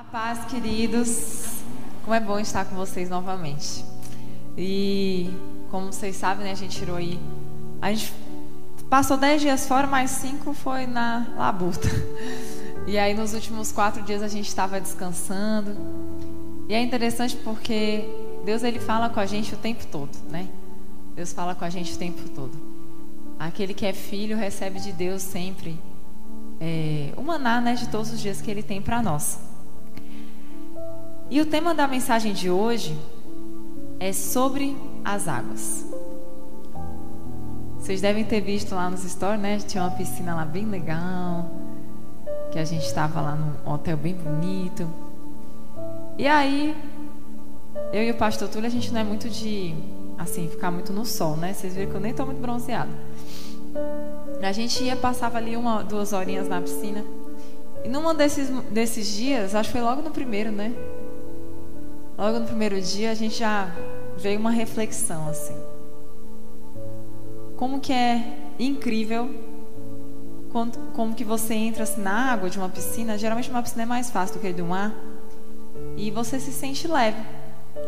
A paz, queridos. Como é bom estar com vocês novamente. E como vocês sabem, né, a gente tirou aí. A gente passou dez dias fora, mas cinco foi na labuta. E aí nos últimos quatro dias a gente estava descansando. E é interessante porque Deus ele fala com a gente o tempo todo, né? Deus fala com a gente o tempo todo. Aquele que é filho recebe de Deus sempre é, o maná né, de todos os dias que Ele tem para nós. E o tema da mensagem de hoje é sobre as águas. Vocês devem ter visto lá nos stories, né? Tinha uma piscina lá bem legal, que a gente estava lá num hotel bem bonito. E aí, eu e o pastor Túlio, a gente não é muito de, assim, ficar muito no sol, né? Vocês viram que eu nem estou muito bronzeada. A gente ia, passava ali uma, duas horinhas na piscina. E num desses, desses dias, acho que foi logo no primeiro, né? Logo no primeiro dia, a gente já veio uma reflexão, assim. Como que é incrível como, como que você entra assim, na água de uma piscina. Geralmente uma piscina é mais fácil do que um mar. E você se sente leve.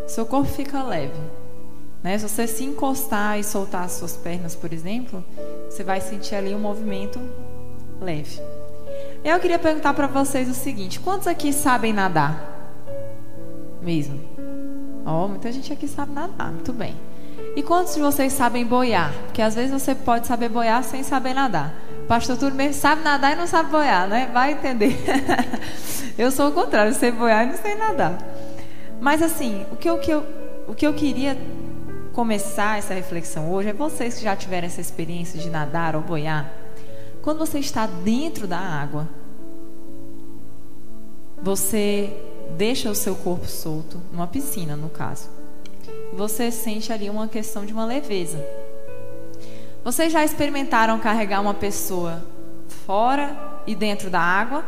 Seu corpo fica leve. Né? Se você se encostar e soltar as suas pernas, por exemplo, você vai sentir ali um movimento leve. Eu queria perguntar para vocês o seguinte: quantos aqui sabem nadar? Mesmo? Ó, oh, muita gente aqui sabe nadar, muito bem. E quantos de vocês sabem boiar? Porque às vezes você pode saber boiar sem saber nadar. Pastor Túlio mesmo sabe nadar e não sabe boiar, né? Vai entender. eu sou o contrário, sei boiar e não sei nadar. Mas assim, o que eu, o que eu, o que eu queria começar essa reflexão hoje é vocês que já tiveram essa experiência de nadar ou boiar. Quando você está dentro da água, você deixa o seu corpo solto, numa piscina, no caso. Você sente ali uma questão de uma leveza. Vocês já experimentaram carregar uma pessoa fora e dentro da água?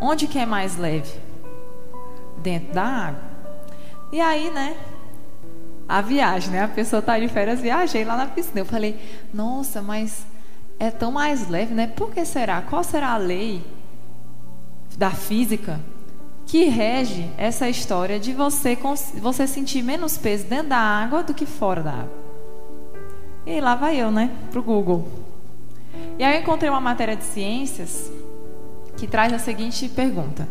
Onde que é mais leve? Dentro da água. E aí, né? a viagem, né? A pessoa tá de férias, viajei lá na piscina. Eu falei, nossa, mas é tão mais leve, né? Por que será? Qual será a lei da física que rege essa história de você, você sentir menos peso dentro da água do que fora da água? E lá vai eu, né? Pro Google. E aí eu encontrei uma matéria de ciências que traz a seguinte pergunta: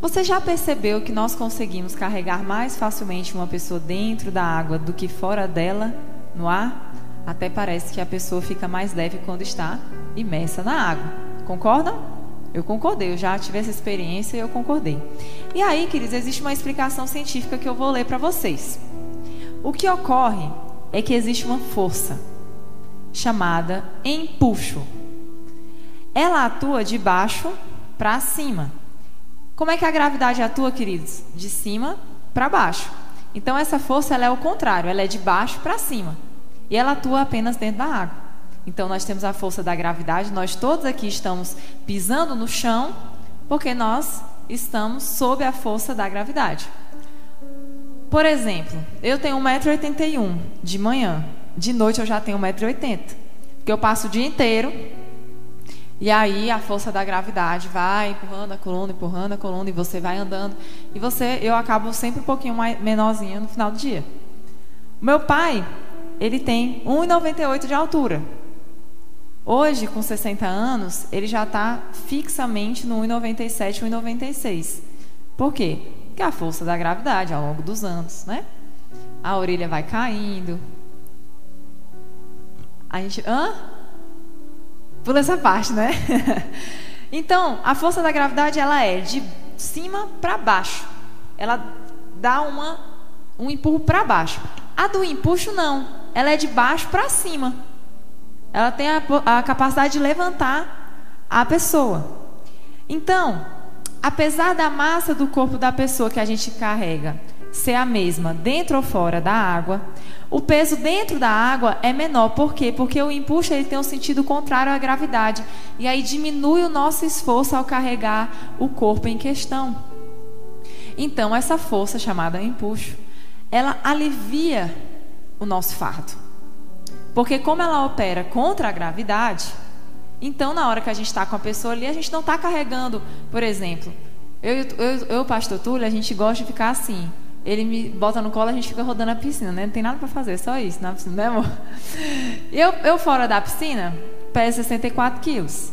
você já percebeu que nós conseguimos carregar mais facilmente uma pessoa dentro da água do que fora dela, no ar? Até parece que a pessoa fica mais leve quando está imersa na água. Concordam? Eu concordei, eu já tive essa experiência e eu concordei. E aí, queridos, existe uma explicação científica que eu vou ler para vocês. O que ocorre é que existe uma força chamada empuxo. Ela atua de baixo para cima. Como é que a gravidade atua, queridos? De cima para baixo. Então essa força ela é o contrário, ela é de baixo para cima. E ela atua apenas dentro da água. Então nós temos a força da gravidade, nós todos aqui estamos pisando no chão porque nós estamos sob a força da gravidade. Por exemplo, eu tenho 1,81m de manhã, de noite eu já tenho 1,80m. Porque eu passo o dia inteiro e aí a força da gravidade vai empurrando a coluna, empurrando a coluna, e você vai andando. E você, eu acabo sempre um pouquinho mais menorzinha no final do dia. Meu pai, ele tem 1,98 de altura. Hoje, com 60 anos, ele já está fixamente no 1,97, 1,96. Por quê? Porque a força da gravidade ao longo dos anos, né? A orelha vai caindo. A gente. Hã? Pula essa parte, né? então, a força da gravidade ela é de cima para baixo. Ela dá uma, um empurro para baixo. A do empuxo não. Ela é de baixo para cima. Ela tem a, a capacidade de levantar a pessoa. Então, apesar da massa do corpo da pessoa que a gente carrega ser a mesma dentro ou fora da água, o peso dentro da água é menor. Por quê? Porque o empuxo ele tem um sentido contrário à gravidade. E aí diminui o nosso esforço ao carregar o corpo em questão. Então, essa força chamada empuxo, ela alivia o nosso fardo. Porque como ela opera contra a gravidade, então na hora que a gente está com a pessoa ali, a gente não está carregando, por exemplo, Eu, eu, eu, pastor Túlio, a gente gosta de ficar assim. Ele me bota no colo, a gente fica rodando a piscina, né? Não tem nada para fazer, só isso na piscina, né, amor? Eu, eu fora da piscina, peso 64 quilos.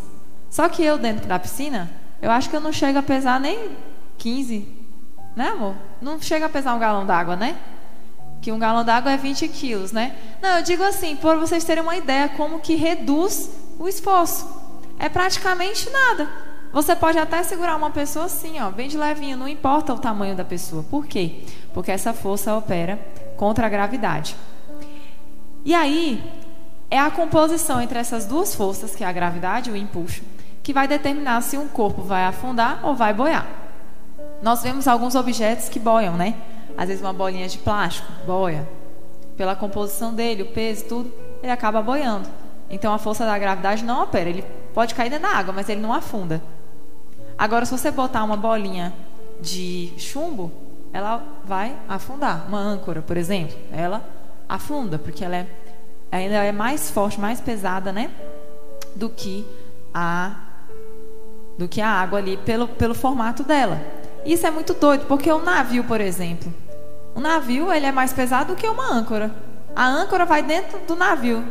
Só que eu dentro da piscina, eu acho que eu não chego a pesar nem 15, né, amor? Não chega a pesar um galão d'água, né? Que um galão d'água é 20 quilos, né? Não, eu digo assim, para vocês terem uma ideia como que reduz o esforço. É praticamente nada. Você pode até segurar uma pessoa assim, ó, bem de levinho, não importa o tamanho da pessoa. Por quê? Porque essa força opera contra a gravidade. E aí, é a composição entre essas duas forças, que é a gravidade e o impulso, que vai determinar se um corpo vai afundar ou vai boiar. Nós vemos alguns objetos que boiam, né? Às vezes uma bolinha de plástico boia. Pela composição dele, o peso, tudo, ele acaba boiando. Então a força da gravidade não opera. Ele pode cair dentro da água, mas ele não afunda. Agora, se você botar uma bolinha de chumbo, ela vai afundar. Uma âncora, por exemplo, ela afunda, porque ela é, ainda é mais forte, mais pesada, né? Do que a do que a água ali pelo, pelo formato dela. Isso é muito doido, porque o navio, por exemplo, o navio ele é mais pesado do que uma âncora. A âncora vai dentro do navio,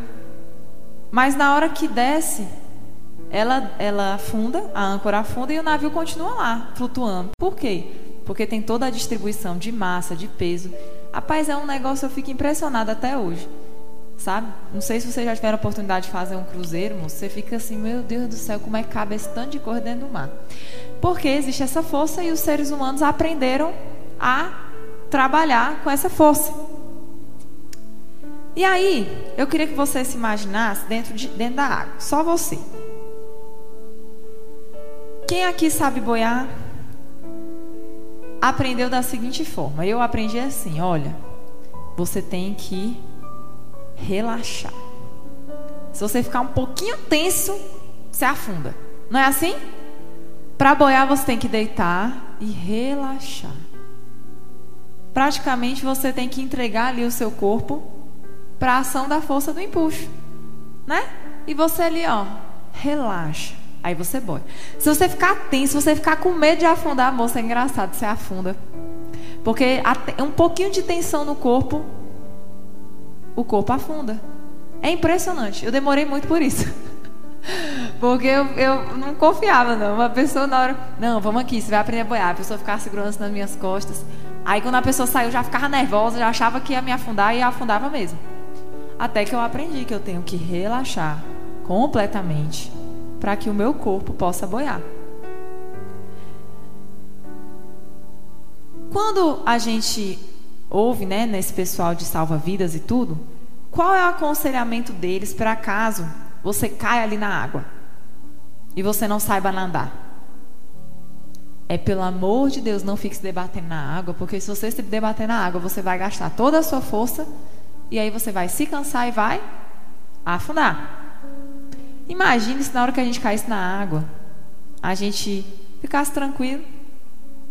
mas na hora que desce, ela, ela afunda, a âncora afunda e o navio continua lá, flutuando. Por quê? Porque tem toda a distribuição de massa, de peso. Rapaz, é um negócio, eu fico impressionada até hoje. Sabe? Não sei se vocês já tiveram a oportunidade de fazer um cruzeiro, você fica assim, meu Deus do céu, como é que cabe esse tanto de coisa dentro do mar? Porque existe essa força e os seres humanos aprenderam a trabalhar com essa força. E aí, eu queria que você se imaginasse dentro, de, dentro da água, só você. Quem aqui sabe boiar? Aprendeu da seguinte forma. Eu aprendi assim: olha, você tem que relaxar. Se você ficar um pouquinho tenso, você afunda. Não é assim? Para boiar, você tem que deitar e relaxar. Praticamente você tem que entregar ali o seu corpo para a ação da força do empuxo, né? E você ali, ó, relaxa. Aí você boia. Se você ficar tenso, se você ficar com medo de afundar, moça, é engraçado, você afunda. Porque um pouquinho de tensão no corpo, o corpo afunda. É impressionante. Eu demorei muito por isso. Porque eu, eu não confiava, não. Uma pessoa na hora. Não, vamos aqui, você vai aprender a boiar. A pessoa ficava segurando nas minhas costas. Aí quando a pessoa saiu, já ficava nervosa, já achava que ia me afundar e afundava mesmo. Até que eu aprendi que eu tenho que relaxar completamente para que o meu corpo possa boiar. Quando a gente ouve, né, nesse pessoal de salva-vidas e tudo, qual é o aconselhamento deles para caso você caia ali na água e você não saiba nadar? É pelo amor de Deus, não fique se debatendo na água, porque se você se debater na água, você vai gastar toda a sua força e aí você vai se cansar e vai afundar. Imagine se na hora que a gente caísse na água, a gente ficasse tranquilo,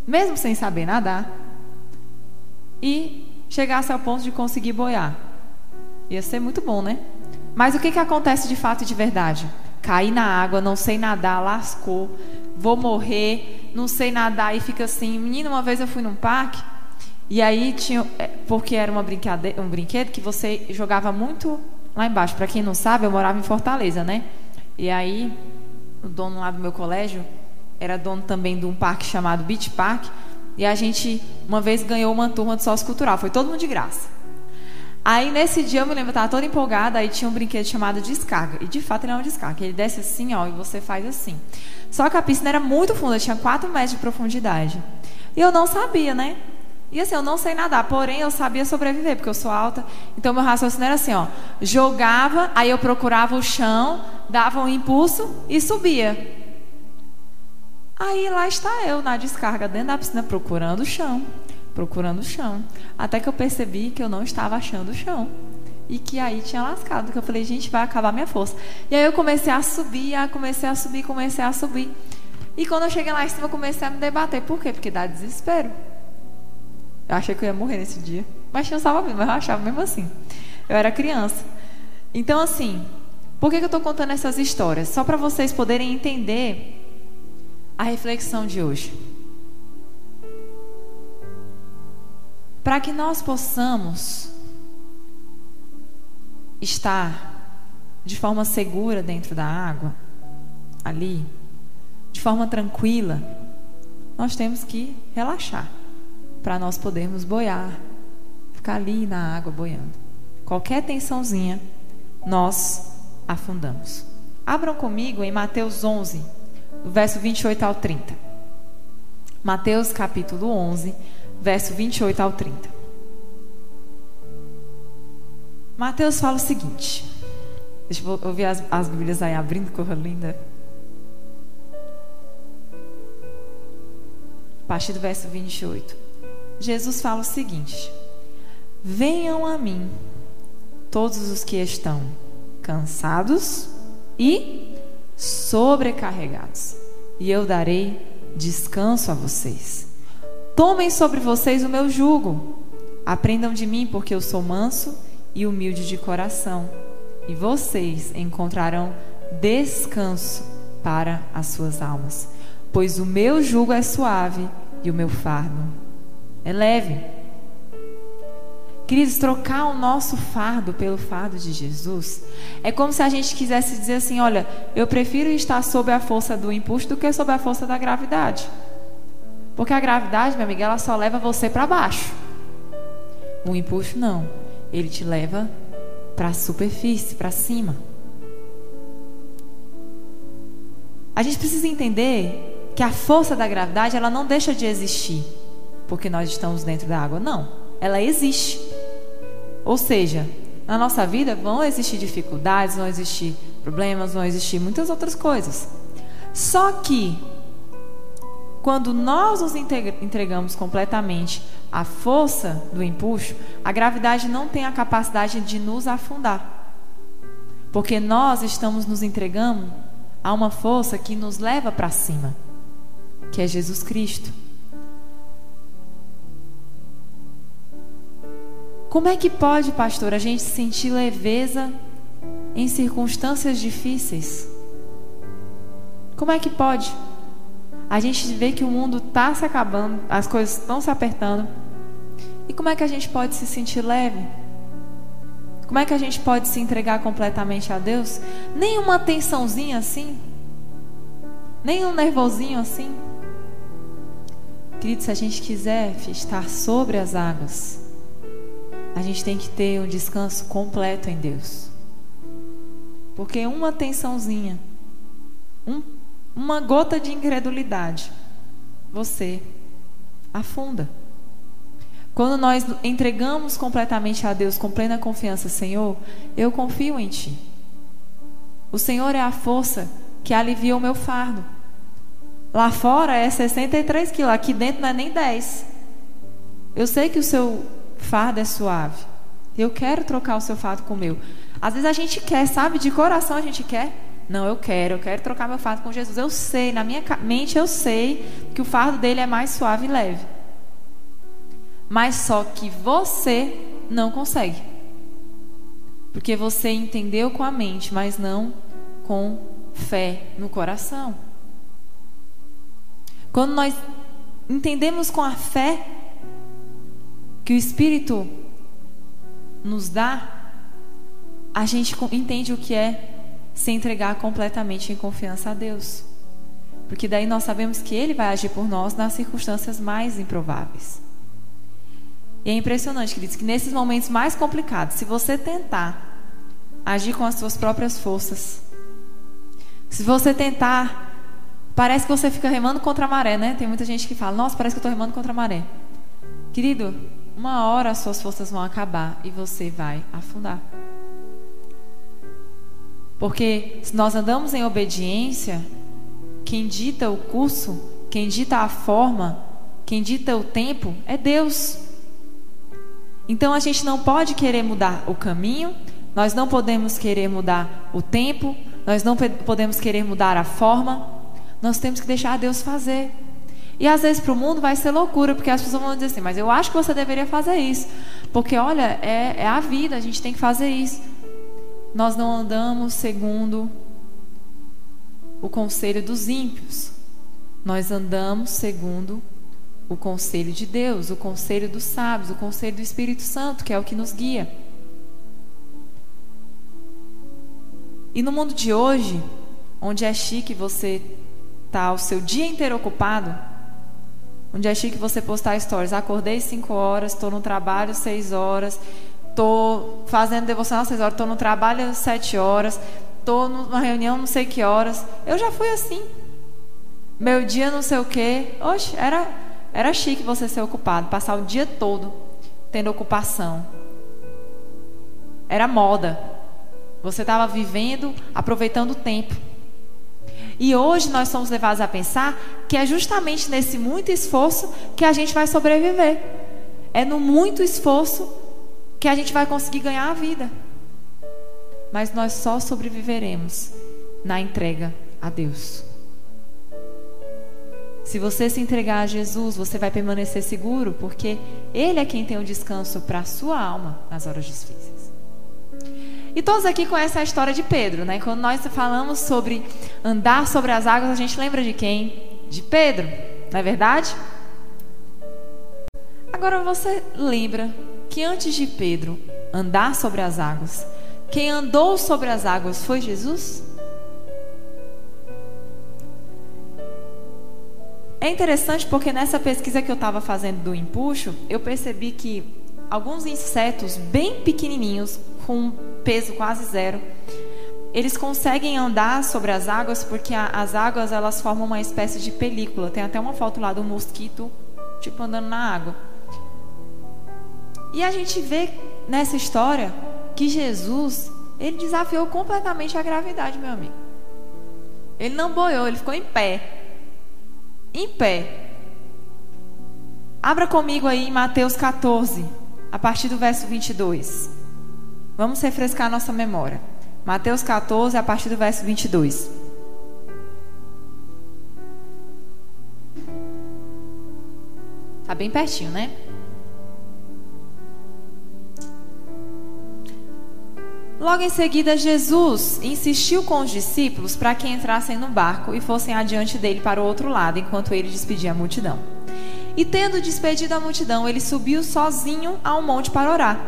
mesmo sem saber nadar, e chegasse ao ponto de conseguir boiar. Ia ser muito bom, né? Mas o que, que acontece de fato e de verdade? Caí na água, não sei nadar, lascou, vou morrer, não sei nadar e fica assim. Menina, uma vez eu fui num parque e aí tinha, é, porque era uma um brinquedo que você jogava muito lá embaixo. Para quem não sabe, eu morava em Fortaleza, né? E aí, o dono lá do meu colégio era dono também de um parque chamado Beach Park. E a gente, uma vez, ganhou uma turma de sócio cultural. Foi todo mundo de graça. Aí, nesse dia, eu me lembro, eu estava toda empolgada. Aí tinha um brinquedo chamado descarga. E, de fato, ele é uma descarga. Ele desce assim, ó, e você faz assim. Só que a piscina era muito funda, tinha 4 metros de profundidade. E eu não sabia, né? E assim, eu não sei nadar, porém eu sabia sobreviver, porque eu sou alta. Então meu raciocínio era assim, ó, jogava, aí eu procurava o chão, dava um impulso e subia. Aí lá está eu na descarga dentro da piscina procurando o chão, procurando o chão, até que eu percebi que eu não estava achando o chão e que aí tinha lascado, que eu falei, gente, vai acabar minha força. E aí eu comecei a subir, a comecei a subir, comecei a subir. E quando eu cheguei lá em cima, eu comecei a me debater. Por quê? Porque dá desespero. Eu achei que eu ia morrer nesse dia. Mas tinha estava vivo, mas eu achava mesmo assim. Eu era criança. Então, assim, por que eu estou contando essas histórias? Só para vocês poderem entender a reflexão de hoje. Para que nós possamos estar de forma segura dentro da água, ali, de forma tranquila, nós temos que relaxar para nós podermos boiar, ficar ali na água boiando. Qualquer tensãozinha, nós afundamos. Abram comigo em Mateus 11, do verso 28 ao 30. Mateus capítulo 11, verso 28 ao 30. Mateus fala o seguinte. Deixa eu ouvir as, as Bíblias aí abrindo, corra linda. A partir do verso 28. Jesus fala o seguinte: Venham a mim, todos os que estão cansados e sobrecarregados, e eu darei descanso a vocês. Tomem sobre vocês o meu jugo. Aprendam de mim, porque eu sou manso e humilde de coração, e vocês encontrarão descanso para as suas almas. Pois o meu jugo é suave e o meu fardo é leve. Queridos, trocar o nosso fardo pelo fardo de Jesus é como se a gente quisesse dizer assim: olha, eu prefiro estar sob a força do impulso do que sob a força da gravidade. Porque a gravidade, minha amiga, ela só leva você para baixo. O impulso não. Ele te leva para a superfície, para cima. A gente precisa entender que a força da gravidade, ela não deixa de existir porque nós estamos dentro da água. Não, ela existe. Ou seja, na nossa vida vão existir dificuldades, vão existir problemas, vão existir muitas outras coisas. Só que quando nós nos entregamos completamente à força do impulso, a gravidade não tem a capacidade de nos afundar. Porque nós estamos nos entregando a uma força que nos leva para cima, que é Jesus Cristo. Como é que pode, pastor, a gente sentir leveza em circunstâncias difíceis? Como é que pode? A gente vê que o mundo está se acabando, as coisas estão se apertando. E como é que a gente pode se sentir leve? Como é que a gente pode se entregar completamente a Deus? Nem uma tensãozinha assim? Nem um nervosinho assim? Querido, se a gente quiser estar sobre as águas, a gente tem que ter um descanso completo em Deus. Porque uma tensãozinha, um, uma gota de incredulidade, você afunda. Quando nós entregamos completamente a Deus com plena confiança, Senhor, eu confio em Ti. O Senhor é a força que alivia o meu fardo. Lá fora é 63 quilos, aqui dentro não é nem 10. Eu sei que o seu fardo é suave. Eu quero trocar o seu fardo com o meu. Às vezes a gente quer, sabe? De coração a gente quer. Não, eu quero, eu quero trocar meu fardo com Jesus. Eu sei, na minha mente eu sei que o fardo dele é mais suave e leve. Mas só que você não consegue. Porque você entendeu com a mente, mas não com fé no coração. Quando nós entendemos com a fé que o Espírito nos dá, a gente entende o que é se entregar completamente em confiança a Deus. Porque daí nós sabemos que Ele vai agir por nós nas circunstâncias mais improváveis. E é impressionante, queridos, que nesses momentos mais complicados, se você tentar agir com as suas próprias forças, se você tentar, parece que você fica remando contra a maré, né? Tem muita gente que fala, nossa, parece que eu estou remando contra a maré. Querido, uma hora as suas forças vão acabar e você vai afundar. Porque se nós andamos em obediência, quem dita o curso, quem dita a forma, quem dita o tempo é Deus. Então a gente não pode querer mudar o caminho, nós não podemos querer mudar o tempo, nós não podemos querer mudar a forma, nós temos que deixar Deus fazer. E às vezes para o mundo vai ser loucura, porque as pessoas vão dizer assim, mas eu acho que você deveria fazer isso. Porque olha, é, é a vida, a gente tem que fazer isso. Nós não andamos segundo o conselho dos ímpios. Nós andamos segundo o conselho de Deus, o conselho dos sábios, o conselho do Espírito Santo, que é o que nos guia. E no mundo de hoje, onde é chique você tá o seu dia inteiro ocupado, onde é chique você postar stories, acordei 5 horas, estou no trabalho 6 horas, estou fazendo devocional 6 horas, estou no trabalho 7 horas, estou numa reunião não sei que horas. Eu já fui assim. Meu dia não sei o quê. Oxe, era era chique você ser ocupado, passar o dia todo tendo ocupação. Era moda. Você estava vivendo, aproveitando o tempo. E hoje nós somos levados a pensar que é justamente nesse muito esforço que a gente vai sobreviver. É no muito esforço que a gente vai conseguir ganhar a vida. Mas nós só sobreviveremos na entrega a Deus. Se você se entregar a Jesus, você vai permanecer seguro, porque Ele é quem tem o descanso para a sua alma nas horas difíceis. E todos aqui conhecem a história de Pedro, né? Quando nós falamos sobre andar sobre as águas, a gente lembra de quem? De Pedro, não é verdade? Agora você lembra que antes de Pedro andar sobre as águas, quem andou sobre as águas foi Jesus? É interessante porque nessa pesquisa que eu estava fazendo do empuxo, eu percebi que alguns insetos bem pequenininhos, com peso quase zero, eles conseguem andar sobre as águas porque a, as águas elas formam uma espécie de película. Tem até uma foto lá do mosquito tipo andando na água. E a gente vê nessa história que Jesus ele desafiou completamente a gravidade, meu amigo. Ele não boiou, ele ficou em pé em pé. Abra comigo aí em Mateus 14, a partir do verso 22. Vamos refrescar nossa memória. Mateus 14, a partir do verso 22. Tá bem pertinho, né? Logo em seguida, Jesus insistiu com os discípulos para que entrassem no barco e fossem adiante dele para o outro lado, enquanto ele despedia a multidão. E tendo despedido a multidão, ele subiu sozinho ao monte para orar.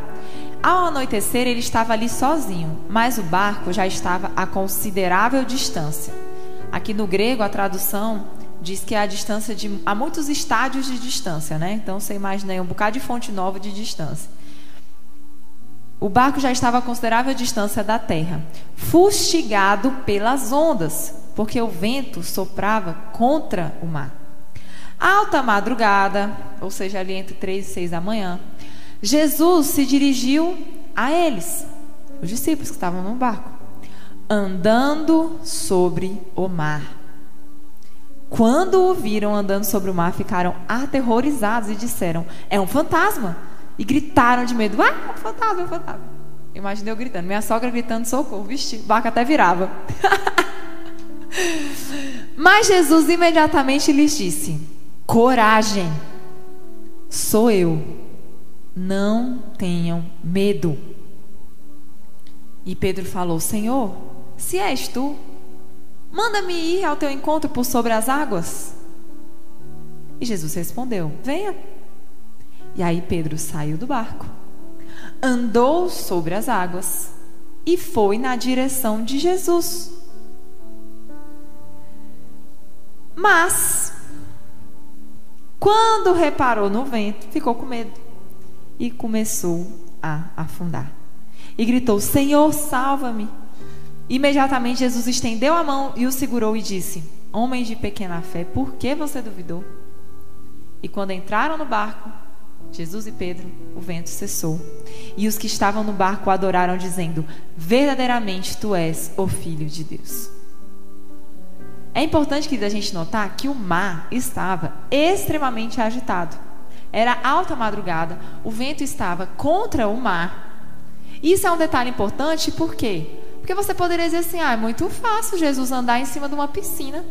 Ao anoitecer, ele estava ali sozinho, mas o barco já estava a considerável distância. Aqui no grego, a tradução diz que é a distância de. há muitos estádios de distância, né? Então você imagina aí um bocado de fonte nova de distância. O barco já estava a considerável distância da terra, fustigado pelas ondas, porque o vento soprava contra o mar. Alta madrugada, ou seja, ali entre três e seis da manhã, Jesus se dirigiu a eles, os discípulos que estavam no barco, andando sobre o mar. Quando o viram andando sobre o mar, ficaram aterrorizados e disseram: É um fantasma e gritaram de medo. Ah, fantasma, fantasma. Imaginei eu gritando. Minha sogra gritando socorro. Vixe, o barco até virava. Mas Jesus imediatamente lhes disse: Coragem, sou eu. Não tenham medo. E Pedro falou: Senhor, se és tu, manda-me ir ao teu encontro por sobre as águas. E Jesus respondeu: Venha. E aí Pedro saiu do barco, andou sobre as águas e foi na direção de Jesus. Mas, quando reparou no vento, ficou com medo e começou a afundar. E gritou: Senhor, salva-me. Imediatamente Jesus estendeu a mão e o segurou e disse: Homem de pequena fé, por que você duvidou? E quando entraram no barco, Jesus e Pedro, o vento cessou. E os que estavam no barco adoraram, dizendo: Verdadeiramente tu és o Filho de Deus. É importante, que a gente notar que o mar estava extremamente agitado. Era alta madrugada, o vento estava contra o mar. Isso é um detalhe importante, por quê? Porque você poderia dizer assim: ah, é muito fácil Jesus andar em cima de uma piscina,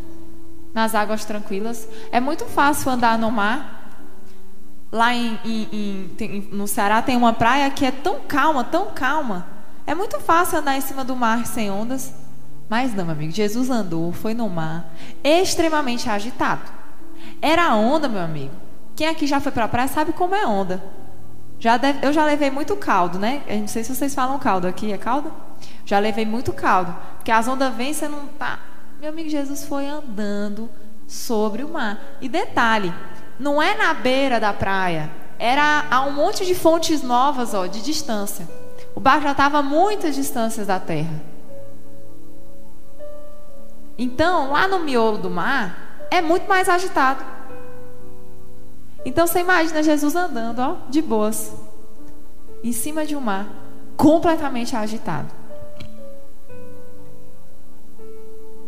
nas águas tranquilas. É muito fácil andar no mar. Lá em, em, em, no Ceará tem uma praia que é tão calma, tão calma. É muito fácil andar em cima do mar sem ondas. Mas não, meu amigo. Jesus andou, foi no mar, extremamente agitado. Era onda, meu amigo, que Quem aqui já foi para a praia sabe como é onda. Já deve, eu já levei muito caldo, né? Eu não sei se vocês falam caldo aqui, é caldo? Já levei muito caldo. Porque as ondas vêm, você não tá. Meu amigo Jesus foi andando sobre o mar. E detalhe, não é na beira da praia, era a um monte de fontes novas, ó, de distância. O barco já estava a muitas distâncias da terra. Então, lá no miolo do mar, é muito mais agitado. Então você imagina Jesus andando, ó, de boas, em cima de um mar completamente agitado.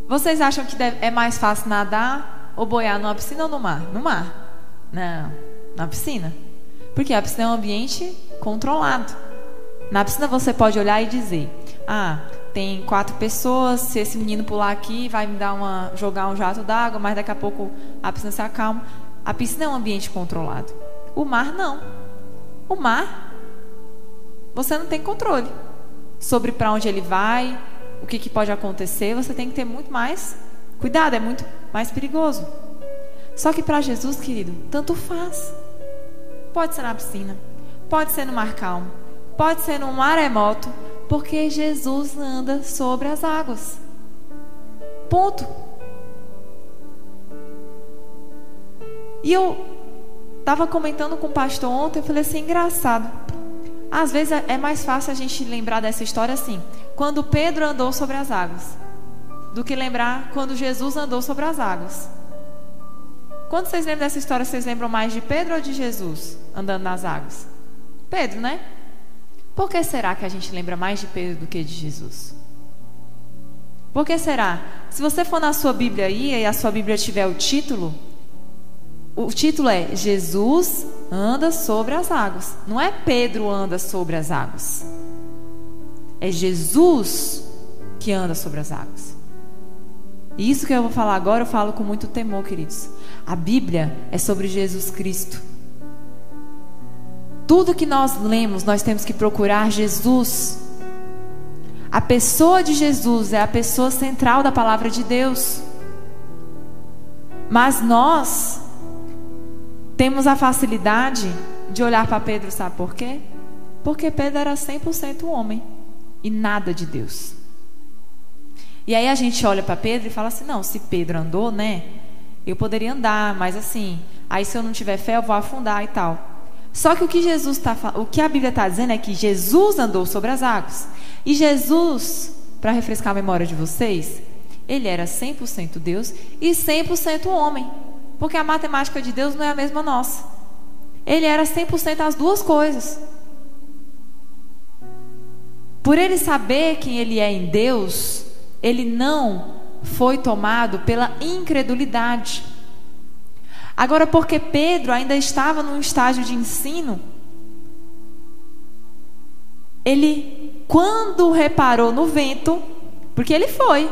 Vocês acham que é mais fácil nadar ou boiar numa piscina ou no mar? No mar. Não, na piscina. Porque a piscina é um ambiente controlado. Na piscina você pode olhar e dizer: "Ah, tem quatro pessoas, se esse menino pular aqui, vai me dar uma jogar um jato d'água, mas daqui a pouco a piscina se acalma". A piscina é um ambiente controlado. O mar não. O mar você não tem controle sobre para onde ele vai, o que, que pode acontecer. Você tem que ter muito mais cuidado, é muito mais perigoso. Só que para Jesus, querido, tanto faz. Pode ser na piscina, pode ser no mar calmo, pode ser num maremoto, porque Jesus anda sobre as águas. Ponto. E eu estava comentando com o pastor ontem, eu falei assim, engraçado. Às vezes é, é mais fácil a gente lembrar dessa história assim, quando Pedro andou sobre as águas, do que lembrar quando Jesus andou sobre as águas. Quando vocês lembram dessa história, vocês lembram mais de Pedro ou de Jesus andando nas águas? Pedro, né? Por que será que a gente lembra mais de Pedro do que de Jesus? Por que será? Se você for na sua Bíblia aí e a sua Bíblia tiver o título, o título é Jesus anda sobre as águas. Não é Pedro anda sobre as águas. É Jesus que anda sobre as águas. E isso que eu vou falar agora, eu falo com muito temor, queridos. A Bíblia é sobre Jesus Cristo. Tudo que nós lemos, nós temos que procurar Jesus. A pessoa de Jesus é a pessoa central da palavra de Deus. Mas nós temos a facilidade de olhar para Pedro, sabe por quê? Porque Pedro era 100% homem e nada de Deus. E aí a gente olha para Pedro e fala assim: não, se Pedro andou, né? Eu poderia andar, mas assim, aí se eu não tiver fé, eu vou afundar e tal. Só que o que Jesus tá, o que a Bíblia está dizendo é que Jesus andou sobre as águas. E Jesus, para refrescar a memória de vocês, ele era 100% Deus e 100% homem. Porque a matemática de Deus não é a mesma nossa. Ele era 100% as duas coisas. Por ele saber quem ele é em Deus, ele não foi tomado pela incredulidade. Agora, porque Pedro ainda estava num estágio de ensino, ele, quando reparou no vento, porque ele foi,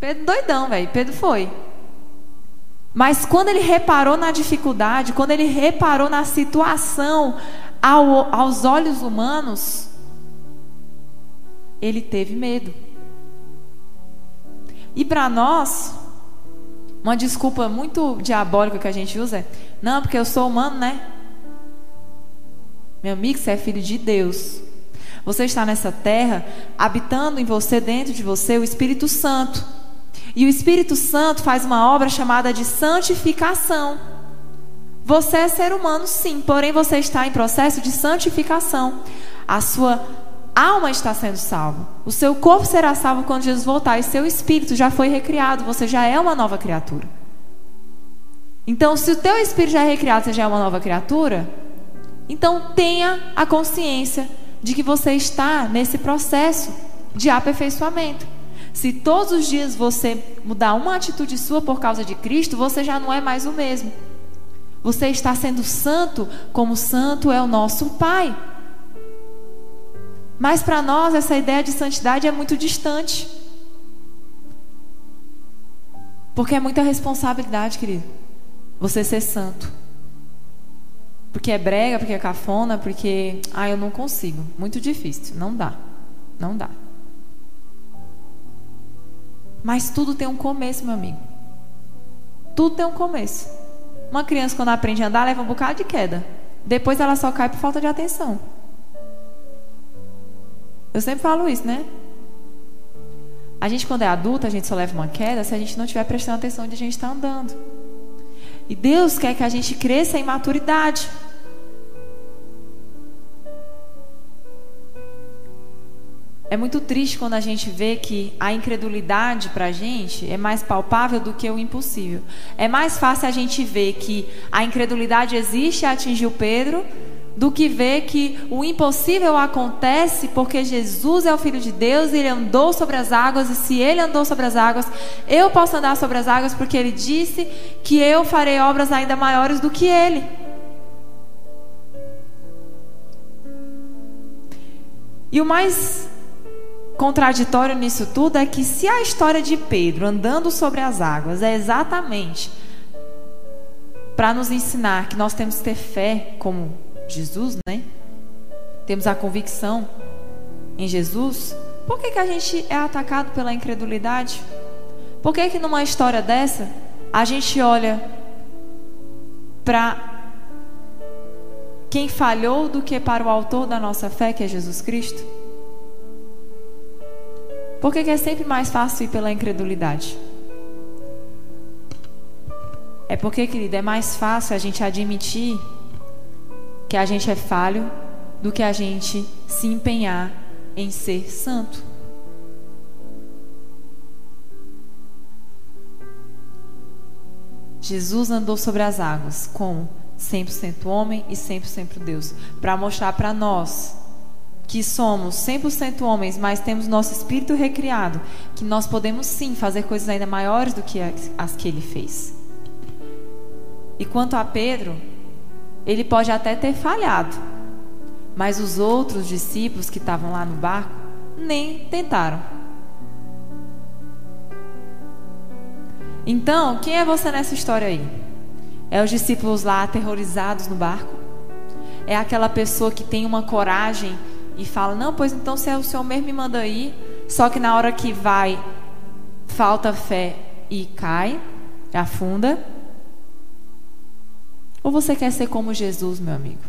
Pedro doidão, velho, Pedro foi. Mas quando ele reparou na dificuldade, quando ele reparou na situação ao, aos olhos humanos, ele teve medo. E para nós, uma desculpa muito diabólica que a gente usa é: não, porque eu sou humano, né? Meu amigo, você é filho de Deus. Você está nessa terra, habitando em você, dentro de você, o Espírito Santo. E o Espírito Santo faz uma obra chamada de santificação. Você é ser humano, sim, porém você está em processo de santificação. A sua alma está sendo salva. O seu corpo será salvo quando Jesus voltar e seu espírito já foi recriado, você já é uma nova criatura. Então, se o teu espírito já é recriado, você já é uma nova criatura, então tenha a consciência de que você está nesse processo de aperfeiçoamento. Se todos os dias você mudar uma atitude sua por causa de Cristo, você já não é mais o mesmo. Você está sendo santo como santo é o nosso Pai. Mas para nós essa ideia de santidade é muito distante. Porque é muita responsabilidade, querido. Você ser santo. Porque é brega, porque é cafona, porque. Ah, eu não consigo. Muito difícil. Não dá. Não dá. Mas tudo tem um começo, meu amigo. Tudo tem um começo. Uma criança, quando aprende a andar, leva um bocado de queda. Depois ela só cai por falta de atenção. Eu sempre falo isso, né? A gente, quando é adulta, a gente só leva uma queda se a gente não estiver prestando atenção onde a gente está andando. E Deus quer que a gente cresça em maturidade. É muito triste quando a gente vê que a incredulidade para a gente é mais palpável do que o impossível. É mais fácil a gente ver que a incredulidade existe e atingiu Pedro do que ver que o impossível acontece porque Jesus é o Filho de Deus e ele andou sobre as águas, e se ele andou sobre as águas, eu posso andar sobre as águas porque ele disse que eu farei obras ainda maiores do que ele. E o mais contraditório nisso tudo é que se a história de Pedro andando sobre as águas é exatamente para nos ensinar que nós temos que ter fé como Jesus, né? Temos a convicção em Jesus. Por que, que a gente é atacado pela incredulidade? Por que, que numa história dessa a gente olha para quem falhou do que para o autor da nossa fé, que é Jesus Cristo? Por que, que é sempre mais fácil ir pela incredulidade? É porque, querida, é mais fácil a gente admitir que a gente é falho do que a gente se empenhar em ser santo. Jesus andou sobre as águas como 100% homem e 100% Deus, para mostrar para nós que somos 100% homens, mas temos nosso espírito recriado, que nós podemos sim fazer coisas ainda maiores do que as que ele fez. E quanto a Pedro, ele pode até ter falhado, mas os outros discípulos que estavam lá no barco nem tentaram. Então, quem é você nessa história aí? É os discípulos lá aterrorizados no barco? É aquela pessoa que tem uma coragem e fala: Não, pois então se é o Senhor mesmo me manda ir. Só que na hora que vai, falta fé e cai, afunda. Ou você quer ser como Jesus, meu amigo?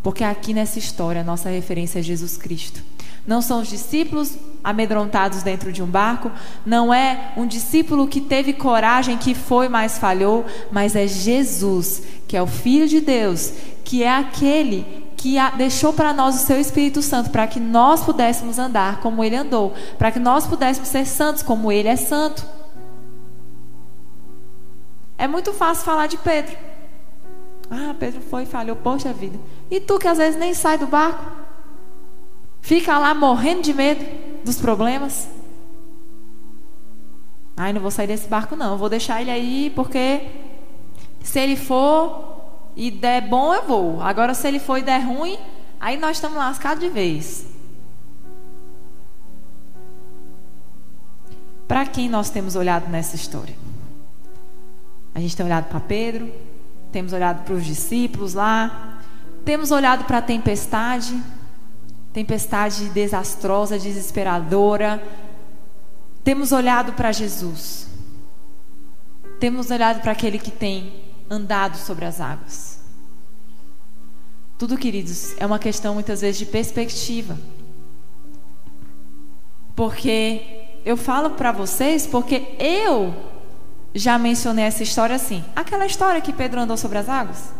Porque aqui nessa história nossa referência é Jesus Cristo. Não são os discípulos amedrontados dentro de um barco, não é um discípulo que teve coragem, que foi, mas falhou, mas é Jesus, que é o Filho de Deus, que é aquele que deixou para nós o seu Espírito Santo, para que nós pudéssemos andar como ele andou, para que nós pudéssemos ser santos como ele é santo. É muito fácil falar de Pedro. Ah, Pedro foi e falhou, poxa vida. E tu que às vezes nem sai do barco, fica lá morrendo de medo dos problemas. Ai, não vou sair desse barco não, vou deixar ele aí porque se ele for, e der bom, eu vou. Agora, se ele for e der ruim, aí nós estamos lascados de vez. Para quem nós temos olhado nessa história? A gente tem olhado para Pedro, temos olhado para os discípulos lá, temos olhado para a tempestade, tempestade desastrosa, desesperadora. Temos olhado para Jesus. Temos olhado para aquele que tem andado sobre as águas. Tudo, queridos, é uma questão muitas vezes de perspectiva. Porque eu falo para vocês porque eu já mencionei essa história assim. Aquela história que Pedro andou sobre as águas.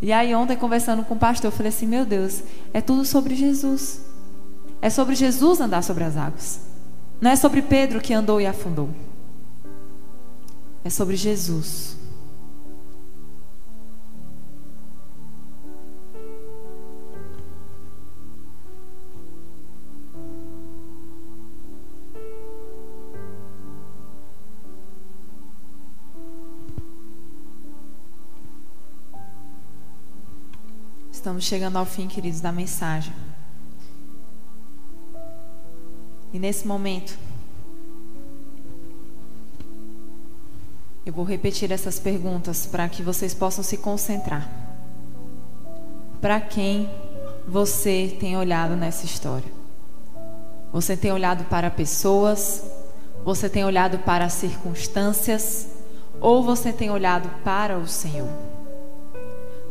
E aí ontem conversando com o pastor, eu falei assim: "Meu Deus, é tudo sobre Jesus. É sobre Jesus andar sobre as águas. Não é sobre Pedro que andou e afundou é sobre Jesus. Estamos chegando ao fim, queridos, da mensagem. E nesse momento, Eu vou repetir essas perguntas para que vocês possam se concentrar. Para quem você tem olhado nessa história? Você tem olhado para pessoas? Você tem olhado para circunstâncias? ou você tem olhado para o Senhor?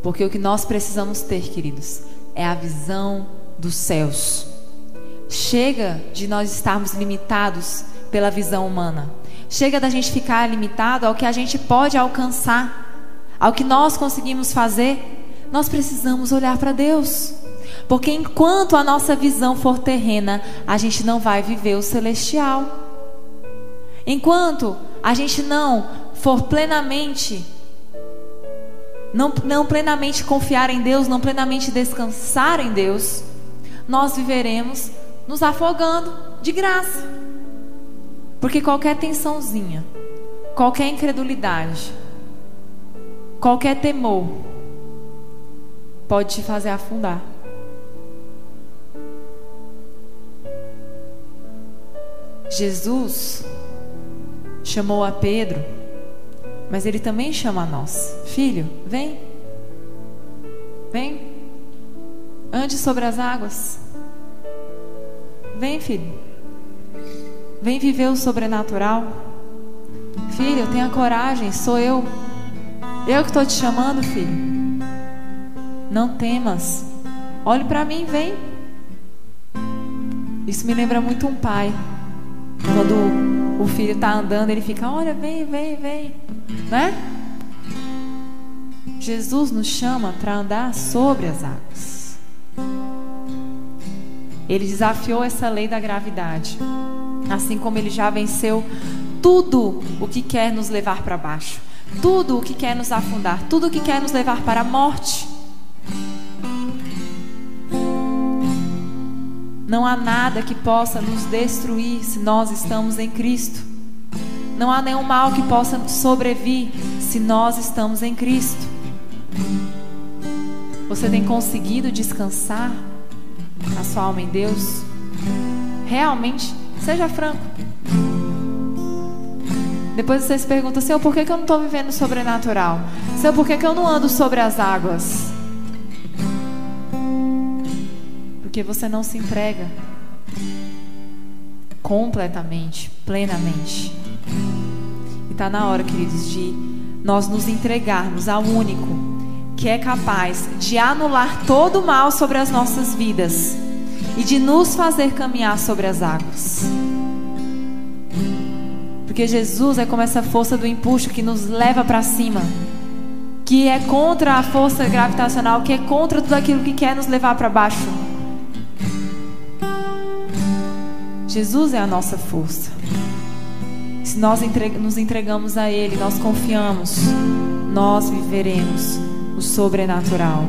Porque o que nós precisamos ter, queridos, é a visão dos céus. Chega de nós estarmos limitados pela visão humana. Chega da gente ficar limitado ao que a gente pode alcançar, ao que nós conseguimos fazer. Nós precisamos olhar para Deus. Porque enquanto a nossa visão for terrena, a gente não vai viver o celestial. Enquanto a gente não for plenamente não, não plenamente confiar em Deus, não plenamente descansar em Deus, nós viveremos nos afogando de graça. Porque qualquer tensãozinha, qualquer incredulidade, qualquer temor pode te fazer afundar. Jesus chamou a Pedro, mas ele também chama a nós: Filho, vem, vem, ande sobre as águas. Vem, filho, vem viver o sobrenatural. Filho, tenha coragem, sou eu. Eu que estou te chamando, filho. Não temas. Olhe para mim, vem. Isso me lembra muito um pai. Quando o filho está andando, ele fica: Olha, vem, vem, vem. Né? Jesus nos chama para andar sobre as águas. Ele desafiou essa lei da gravidade. Assim como ele já venceu tudo o que quer nos levar para baixo, tudo o que quer nos afundar, tudo o que quer nos levar para a morte. Não há nada que possa nos destruir se nós estamos em Cristo. Não há nenhum mal que possa sobrevir se nós estamos em Cristo. Você tem conseguido descansar a sua alma em Deus? Realmente, seja franco. Depois você se pergunta, Senhor, por que, eu não estou vivendo sobrenatural? Senhor, por que, que eu não ando sobre as águas? Porque você não se entrega completamente, plenamente. E está na hora, queridos, de nós nos entregarmos ao único que é capaz de anular todo o mal sobre as nossas vidas e de nos fazer caminhar sobre as águas. Porque Jesus é como essa força do empuxo que nos leva para cima, que é contra a força gravitacional, que é contra tudo aquilo que quer nos levar para baixo. Jesus é a nossa força. Se nós nos entregamos a Ele, nós confiamos, nós viveremos o sobrenatural.